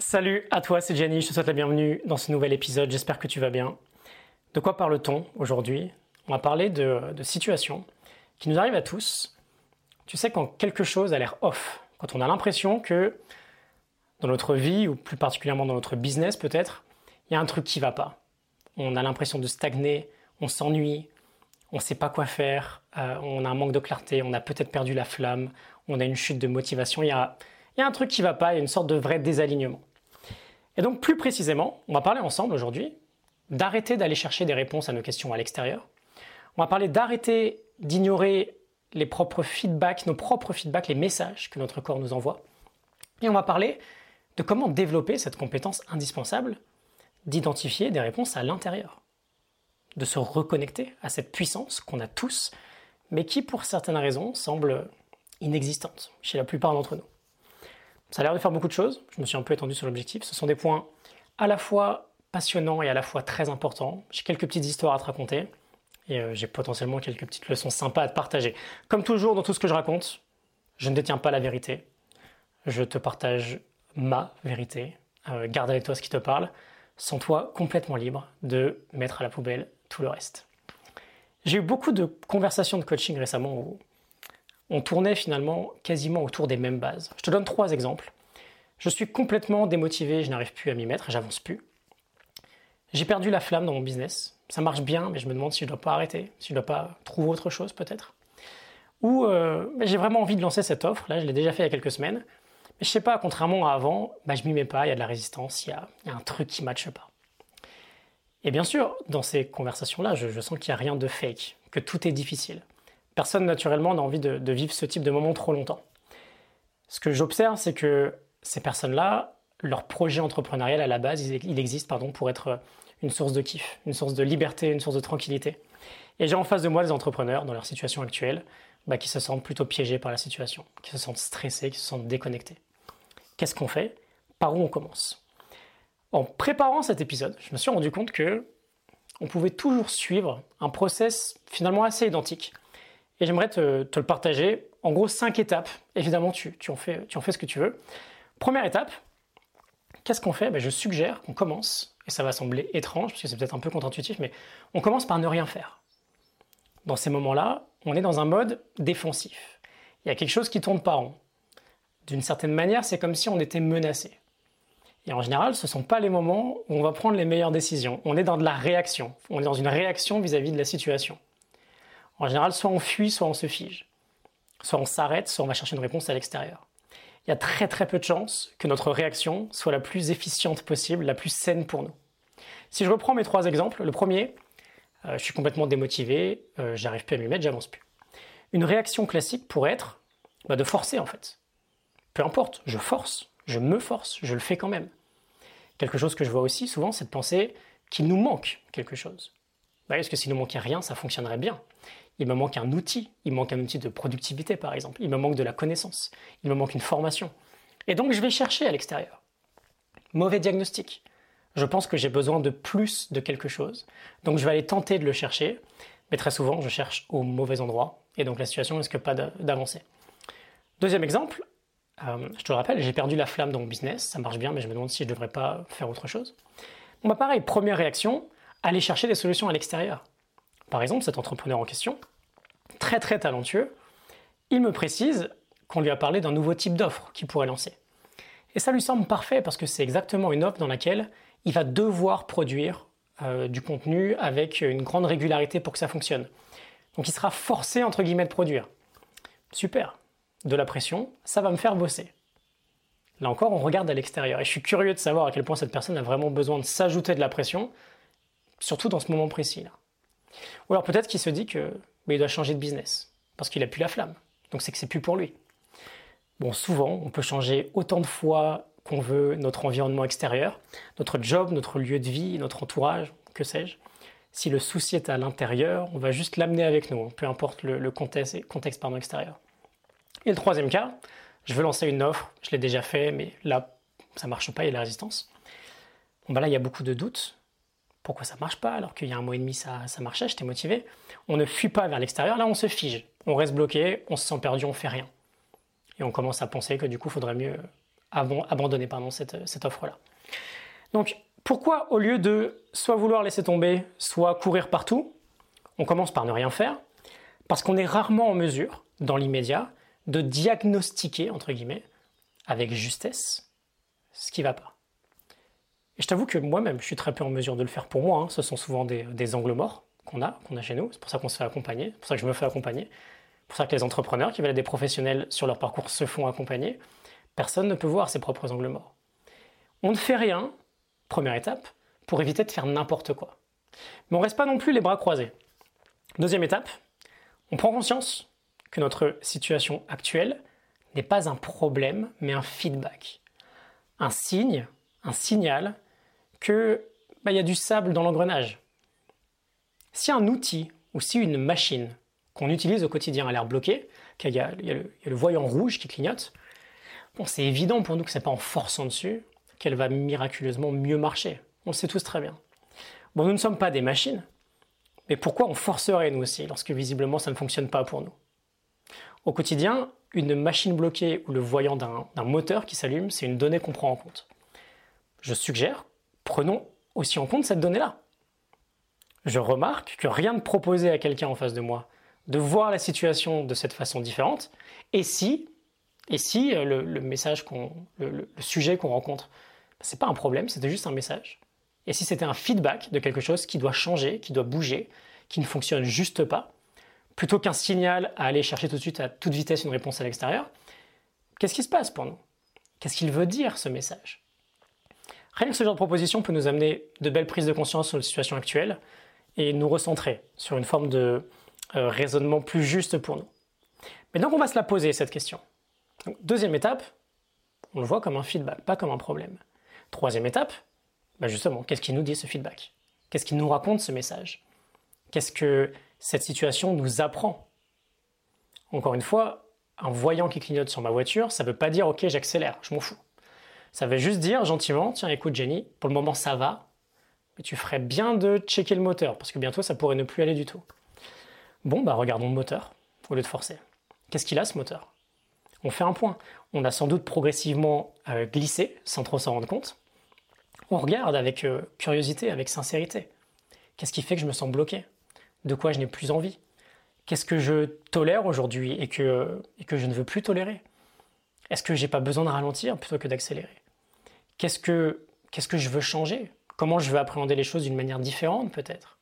Salut à toi, c'est Jenny, je te souhaite la bienvenue dans ce nouvel épisode, j'espère que tu vas bien. De quoi parle-t-on aujourd'hui? On va parler de, de situations qui nous arrivent à tous. Tu sais, quand quelque chose a l'air off, quand on a l'impression que dans notre vie, ou plus particulièrement dans notre business peut-être, il y a un truc qui va pas. On a l'impression de stagner, on s'ennuie, on ne sait pas quoi faire, euh, on a un manque de clarté, on a peut-être perdu la flamme, on a une chute de motivation, il y a un truc qui ne va pas, il y a une sorte de vrai désalignement. Et donc plus précisément, on va parler ensemble aujourd'hui d'arrêter d'aller chercher des réponses à nos questions à l'extérieur. On va parler d'arrêter d'ignorer les propres feedbacks, nos propres feedbacks, les messages que notre corps nous envoie. Et on va parler de comment développer cette compétence indispensable d'identifier des réponses à l'intérieur, de se reconnecter à cette puissance qu'on a tous, mais qui pour certaines raisons semble inexistante chez la plupart d'entre nous. Ça a l'air de faire beaucoup de choses, je me suis un peu étendu sur l'objectif. Ce sont des points à la fois passionnants et à la fois très importants. J'ai quelques petites histoires à te raconter et euh, j'ai potentiellement quelques petites leçons sympas à te partager. Comme toujours dans tout ce que je raconte, je ne détiens pas la vérité. Je te partage ma vérité. Euh, garde avec toi ce qui te parle. Sans toi complètement libre de mettre à la poubelle tout le reste. J'ai eu beaucoup de conversations de coaching récemment où on tournait finalement quasiment autour des mêmes bases. Je te donne trois exemples. Je suis complètement démotivé, je n'arrive plus à m'y mettre, j'avance plus. J'ai perdu la flamme dans mon business. Ça marche bien, mais je me demande si je ne dois pas arrêter, si je ne dois pas trouver autre chose peut-être. Ou euh, j'ai vraiment envie de lancer cette offre, là je l'ai déjà fait il y a quelques semaines, mais je sais pas, contrairement à avant, bah, je m'y mets pas, il y a de la résistance, il y a, un truc qui ne matche pas. Et bien sûr, dans ces conversations-là, je sens qu'il n'y a rien de fake, que tout est difficile. Personne naturellement n'a envie de, vivre ce type de moment trop longtemps. Ce que j'observe, c'est que ces personnes-là, leur projet entrepreneurial à la base, il existe pardon, pour être une source de kiff, une source de liberté, une source de tranquillité. Et j'ai en face de moi des entrepreneurs dans leur situation actuelle bah, qui se sentent plutôt piégés par la situation, qui se sentent stressés, qui se sentent déconnectés. Qu'est-ce qu'on fait? Par où on commence? En préparant cet épisode, je me suis rendu compte que on pouvait toujours suivre un process finalement assez identique et j'aimerais te, le partager. En gros, cinq étapes. Évidemment, tu, en fais, ce que tu veux. Première étape, qu'est-ce qu'on fait? Ben, Je suggère qu'on commence, et ça va sembler étrange, parce que c'est peut-être un peu contre-intuitif, mais on commence par ne rien faire. Dans ces moments-là, on est dans un mode défensif. Il y a quelque chose qui tourne pas rond. D'une certaine manière, c'est comme si on était menacé. Et en général, ce ne sont pas les moments où on va prendre les meilleures décisions. On est dans de la réaction. On est dans une réaction vis à -vis de la situation. En général, soit on fuit, soit on se fige. Soit on s'arrête, soit on va chercher une réponse à l'extérieur. Il y a très très peu de chances que notre réaction soit la plus efficiente possible, la plus saine pour nous. Si je reprends mes trois exemples, le premier, euh, je suis complètement démotivé, euh, j'arrive plus à m'y mettre, j'avance plus. Une réaction classique pourrait être bah, de forcer en fait. Peu importe, je force, je me force, je le fais quand même. Quelque chose que je vois aussi souvent, c'est de penser qu'il nous manque quelque chose. Bah, parce que s'il ne manquait rien, ça fonctionnerait bien? Il me manque un outil, il me manque un outil de productivité par exemple, il me manque de la connaissance, il me manque une formation. Et donc je vais chercher à l'extérieur. Mauvais diagnostic. Je pense que j'ai besoin de plus de quelque chose. Donc je vais aller tenter de le chercher, mais très souvent je cherche au mauvais endroit, et donc la situation risque pas d'avancer. Deuxième exemple, euh, je te le rappelle, j'ai perdu la flamme dans mon business, ça marche bien, mais je me demande si je ne devrais pas faire autre chose. Bon bah pareil, première réaction, aller chercher des solutions à l'extérieur. Par exemple, cet entrepreneur en question, très très talentueux, il me précise qu'on lui a parlé d'un nouveau type d'offre qu'il pourrait lancer. Et ça lui semble parfait parce que c'est exactement une offre dans laquelle il va devoir produire euh, du contenu avec une grande régularité pour que ça fonctionne. Donc il sera forcé entre guillemets de produire. Super. De la pression, ça va me faire bosser. Là encore, on regarde à l'extérieur et je suis curieux de savoir à quel point cette personne a vraiment besoin de s'ajouter de la pression, surtout dans ce moment précis là. Ou alors peut-être qu'il se dit que il doit changer de business parce qu'il a plus la flamme. Donc c'est que c'est plus pour lui. Bon, souvent, on peut changer autant de fois qu'on veut notre environnement extérieur, notre job, notre lieu de vie, notre entourage, que sais-je. Si le souci est à l'intérieur, on va juste l'amener avec nous, peu importe le, contexte, extérieur. Et le troisième cas, je veux lancer une offre, je l'ai déjà fait, mais là, ça marche pas, il y a la résistance. Bon, bah là, il y a beaucoup de doutes, pourquoi ça marche pas alors qu'il y a un mois et demi ça, ça marchait, j'étais motivé. On ne fuit pas vers l'extérieur, là on se fige, on reste bloqué, on se sent perdu, on fait rien. Et on commence à penser que du coup il faudrait mieux abandonner pardon, cette, cette offre-là. Donc, pourquoi au lieu de soit vouloir laisser tomber, soit courir partout, on commence par ne rien faire? Parce qu'on est rarement en mesure, dans l'immédiat, de diagnostiquer, entre guillemets, avec justesse, ce qui ne va pas. Et je t'avoue que moi-même, je suis très peu en mesure de le faire pour moi. Hein. Ce sont souvent des, angles morts qu'on a, qu'on a chez nous. C'est pour ça qu'on se fait accompagner, c'est pour ça que je me fais accompagner. C'est pour ça que les entrepreneurs qui veulent être des professionnels sur leur parcours se font accompagner. Personne ne peut voir ses propres angles morts. On ne fait rien, première étape, pour éviter de faire n'importe quoi. Mais on ne reste pas non plus les bras croisés. Deuxième étape, on prend conscience que notre situation actuelle n'est pas un problème, mais un feedback. Un signe, un signal que bah, y a du sable dans l'engrenage. Si un outil ou si une machine qu'on utilise au quotidien a l'air bloqué, qu'il y, a le voyant rouge qui clignote, bon, c'est évident pour nous que ce n'est pas en forçant dessus qu'elle va miraculeusement mieux marcher. On le sait tous très bien. Bon, nous ne sommes pas des machines, mais pourquoi on forcerait nous aussi lorsque visiblement ça ne fonctionne pas pour nous? Au quotidien, une machine bloquée ou le voyant d'un moteur qui s'allume, c'est une donnée qu'on prend en compte. Je suggère, prenons aussi en compte cette donnée-là. Je remarque que rien ne proposait à quelqu'un en face de moi de voir la situation de cette façon différente, et si, euh, le, message qu'on, le, sujet qu'on rencontre, c'est pas un problème, c'était juste un message. Et si c'était un feedback de quelque chose qui doit changer, qui doit bouger, qui ne fonctionne juste pas, plutôt qu'un signal à aller chercher tout de suite à toute vitesse une réponse à l'extérieur, qu'est-ce qui se passe pour nous? Qu'est-ce qu'il veut dire ce message? Rien que ce genre de proposition peut nous amener de belles prises de conscience sur la situation actuelle et nous recentrer sur une forme de euh, raisonnement plus juste pour nous. Mais donc on va se la poser cette question. deuxième étape, on le voit comme un feedback, pas comme un problème. Troisième étape, bah justement, qu'est-ce qui nous dit ce feedback? Qu'est-ce qui nous raconte ce message? Qu'est-ce que cette situation nous apprend? Encore une fois, un voyant qui clignote sur ma voiture, ça ne veut pas dire ok j'accélère, je m'en fous. Ça veut juste dire gentiment, tiens écoute Jenny, pour le moment ça va, mais tu ferais bien de checker le moteur, parce que bientôt ça pourrait ne plus aller du tout. Bon, bah regardons le moteur, au lieu de forcer. Qu'est-ce qu'il a ce moteur? On fait un point. On a sans doute progressivement euh, glissé, sans trop s'en rendre compte. On regarde avec euh, curiosité, avec sincérité. Qu'est-ce qui fait que je me sens bloqué? De quoi je n'ai plus envie? Qu'est-ce que je tolère aujourd'hui et que, et que je ne veux plus tolérer? Est-ce que j'ai pas besoin de ralentir plutôt que d'accélérer? Qu'est-ce que, je veux changer? Comment je veux appréhender les choses d'une manière différente peut-être?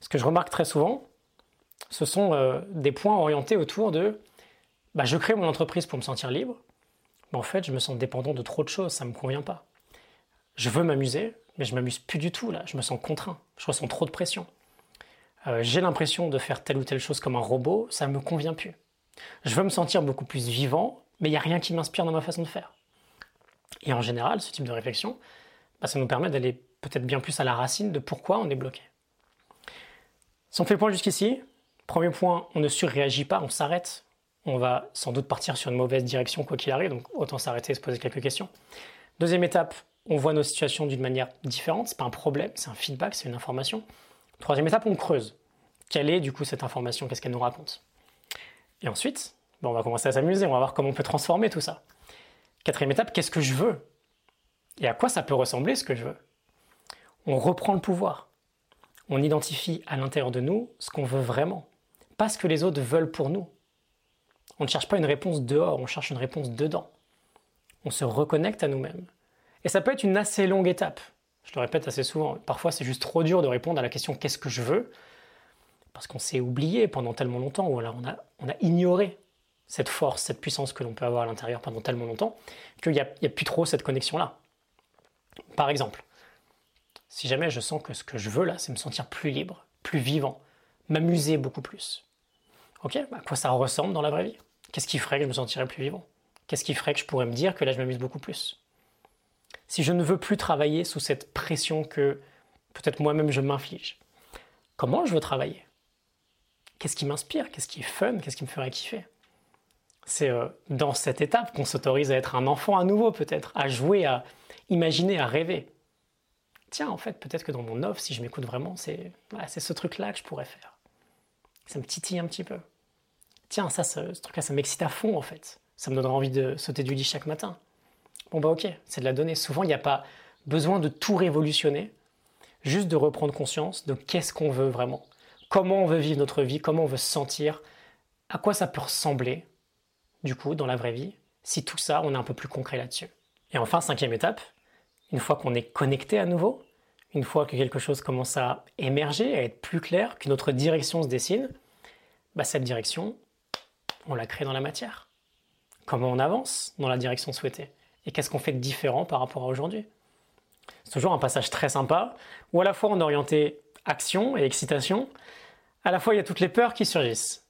Ce que je remarque très souvent, ce sont euh, des points orientés autour de bah, je crée mon entreprise pour me sentir libre, mais en fait je me sens dépendant de trop de choses, ça ne me convient pas je veux m'amuser, mais je m'amuse plus du tout là, je me sens contraint, je ressens trop de pression. Euh, j'ai l'impression de faire telle ou telle chose comme un robot, ça ne me convient plus. Je veux me sentir beaucoup plus vivant, mais il n'y a rien qui m'inspire dans ma façon de faire. Et en général, ce type de réflexion, bah, ça nous permet d'aller peut-être bien plus à la racine de pourquoi on est bloqué. Si on fait le point jusqu'ici, premier point, on ne surréagit pas, on s'arrête. On va sans doute partir sur une mauvaise direction quoi qu'il arrive, donc autant s'arrêter et se poser quelques questions. Deuxième étape, on voit nos situations d'une manière différente, c'est pas un problème, c'est un feedback, c'est une information. Troisième étape, on creuse. Quelle est du coup cette information? Qu'est-ce qu'elle nous raconte? Et ensuite, on va commencer à s'amuser, on va voir comment on peut transformer tout ça. Quatrième étape, qu'est-ce que je veux Et à quoi ça peut ressembler ce que je veux? On reprend le pouvoir. On identifie à l'intérieur de nous ce qu'on veut vraiment, pas ce que les autres veulent pour nous. On ne cherche pas une réponse dehors, on cherche une réponse dedans. On se reconnecte à nous-mêmes. Et ça peut être une assez longue étape. Je le répète assez souvent. Parfois, c'est juste trop dur de répondre à la question qu'est-ce que je veux? Parce qu'on s'est oublié pendant tellement longtemps, ou alors on a, on a ignoré cette force, cette puissance que l'on peut avoir à l'intérieur pendant tellement longtemps, qu'il n'y a, plus trop cette connexion-là. Par exemple, si jamais je sens que ce que je veux là, c'est me sentir plus libre, plus vivant, m'amuser beaucoup plus. Ok, à quoi ça ressemble dans la vraie vie? Qu'est-ce qui ferait que je me sentirais plus vivant? Qu'est-ce qui ferait que je pourrais me dire que là je m'amuse beaucoup plus? Si je ne veux plus travailler sous cette pression que peut-être moi-même je m'inflige, comment je veux travailler? Qu'est-ce qui m'inspire? Qu'est-ce qui est fun? Qu'est-ce qui me ferait kiffer? C'est euh, dans cette étape qu'on s'autorise à être un enfant à nouveau peut-être, à jouer, à imaginer, à rêver. Tiens, en fait, peut-être que dans mon offre, si je m'écoute vraiment, c'est ce truc-là que je pourrais faire. Ça me titille un petit peu. Tiens, ça, ce, ce truc-là, ça m'excite à fond en fait. Ça me donnera envie de sauter du lit chaque matin Bon bah ok, c'est de la donnée. Souvent, il n'y a pas besoin de tout révolutionner, juste de reprendre conscience de qu'est-ce qu'on veut vraiment, comment on veut vivre notre vie, comment on veut se sentir, à quoi ça peut ressembler, du coup, dans la vraie vie, si tout ça, on est un peu plus concret là-dessus. Et enfin, cinquième étape, une fois qu'on est connecté à nouveau, une fois que quelque chose commence à émerger, à être plus clair, que notre direction se dessine, bah cette direction, on la crée dans la matière. Comment on avance dans la direction souhaitée? Et qu'est-ce qu'on fait de différent par rapport à aujourd'hui? C'est toujours un passage très sympa, où à la fois on est orienté action et excitation, à la fois il y a toutes les peurs qui surgissent.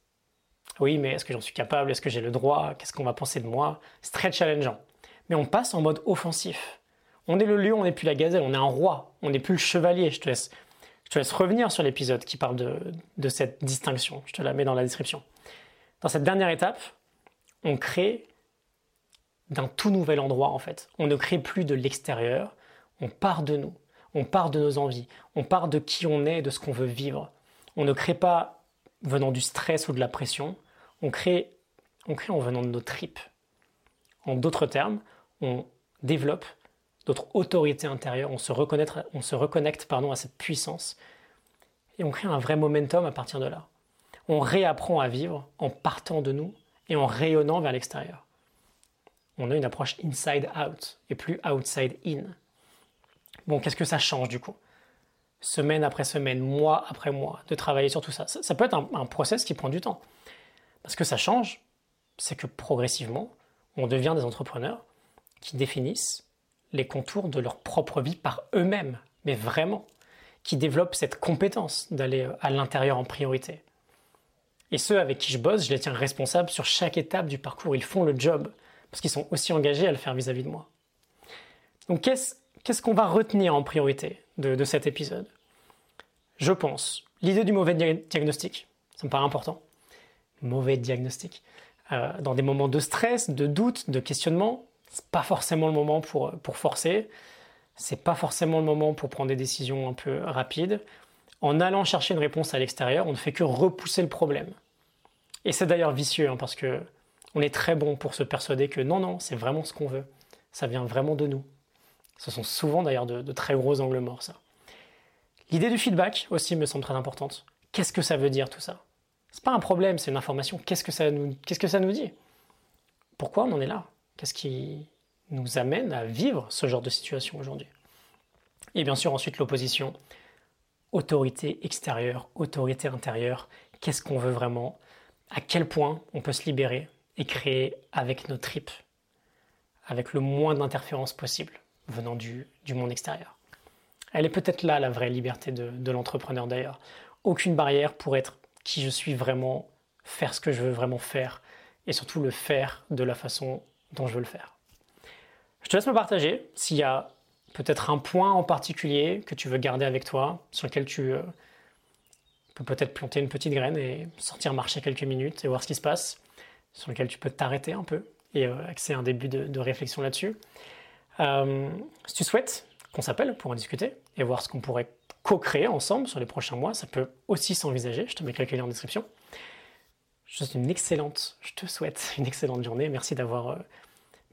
Oui, mais est-ce que j'en suis capable? Est-ce que j'ai le droit? Qu'est-ce qu'on va penser de moi? C'est très challengeant. Mais on passe en mode offensif. On est le lion, on n'est plus la gazelle, on est un roi, on n'est plus le chevalier. Je te laisse, je te laisse revenir sur l'épisode qui parle de, de cette distinction. Je te la mets dans la description. Dans cette dernière étape, on crée d'un tout nouvel endroit en fait. On ne crée plus de l'extérieur, on part de nous, on part de nos envies, on part de qui on est, de ce qu'on veut vivre. On ne crée pas venant du stress ou de la pression, on crée, en venant de nos tripes. En d'autres termes, on développe notre autorité intérieure, on se, on se reconnecte à cette puissance et on crée un vrai momentum à partir de là. On réapprend à vivre en partant de nous et en rayonnant vers l'extérieur. On a une approche inside out et plus outside in. Bon, qu'est-ce que ça change du coup? Semaine après semaine, mois après mois, de travailler sur tout ça. Ça, peut être un, un process qui prend du temps. Parce que ça change, c'est que progressivement, on devient des entrepreneurs qui définissent les contours de leur propre vie par eux-mêmes, mais vraiment, qui développent cette compétence d'aller à l'intérieur en priorité. Et ceux avec qui je bosse, je les tiens responsables sur chaque étape du parcours. Ils font le job parce qu'ils sont aussi engagés à le faire vis-à-vis de moi. Donc qu'est-ce qu'on va retenir en priorité de, cet épisode? Je pense, l'idée du mauvais diagnostic, ça me paraît important. Mauvais diagnostic. Euh, dans des moments de stress, de doute, de questionnement, c'est pas forcément le moment pour, pour forcer. C'est pas forcément le moment pour prendre des décisions un peu rapides. En allant chercher une réponse à l'extérieur, on ne fait que repousser le problème. Et c'est d'ailleurs vicieux, hein, parce que on est très bon pour se persuader que non, non, c'est vraiment ce qu'on veut. Ça vient vraiment de nous. Ce sont souvent d'ailleurs de, très gros angles morts, ça. L'idée du feedback aussi me semble très importante. Qu'est-ce que ça veut dire tout ça? C'est pas un problème, c'est une information. Qu'est-ce que ça nous, qu'est-ce que ça nous dit? Pourquoi on en est là? Qu'est-ce qui nous amène à vivre ce genre de situation aujourd'hui? Et bien sûr ensuite l'opposition autorité extérieure, autorité intérieure. Qu'est-ce qu'on veut vraiment? À quel point on peut se libérer et créer avec nos tripes, avec le moins d'interférences possible venant du, monde extérieur? Elle est peut-être là la vraie liberté de, l'entrepreneur d'ailleurs. Aucune barrière pour être qui je suis vraiment, faire ce que je veux vraiment faire et surtout le faire de la façon dont je veux le faire. Je te laisse me partager s'il y a peut-être un point en particulier que tu veux garder avec toi, sur lequel tu euh, peux peut-être planter une petite graine et sortir marcher quelques minutes et voir ce qui se passe sur lequel tu peux t'arrêter un peu et euh, accéder un début de, réflexion là-dessus. Euh, si tu souhaites qu'on s'appelle pour en discuter et voir ce qu'on pourrait co-créer ensemble sur les prochains mois, ça peut aussi s'envisager. Je te mets quelques liens en description. Je te souhaite une excellente, je te souhaite une excellente journée. Merci d'avoir euh,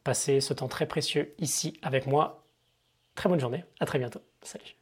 passé ce temps très précieux ici avec moi. Très bonne journée. À très bientôt. Salut.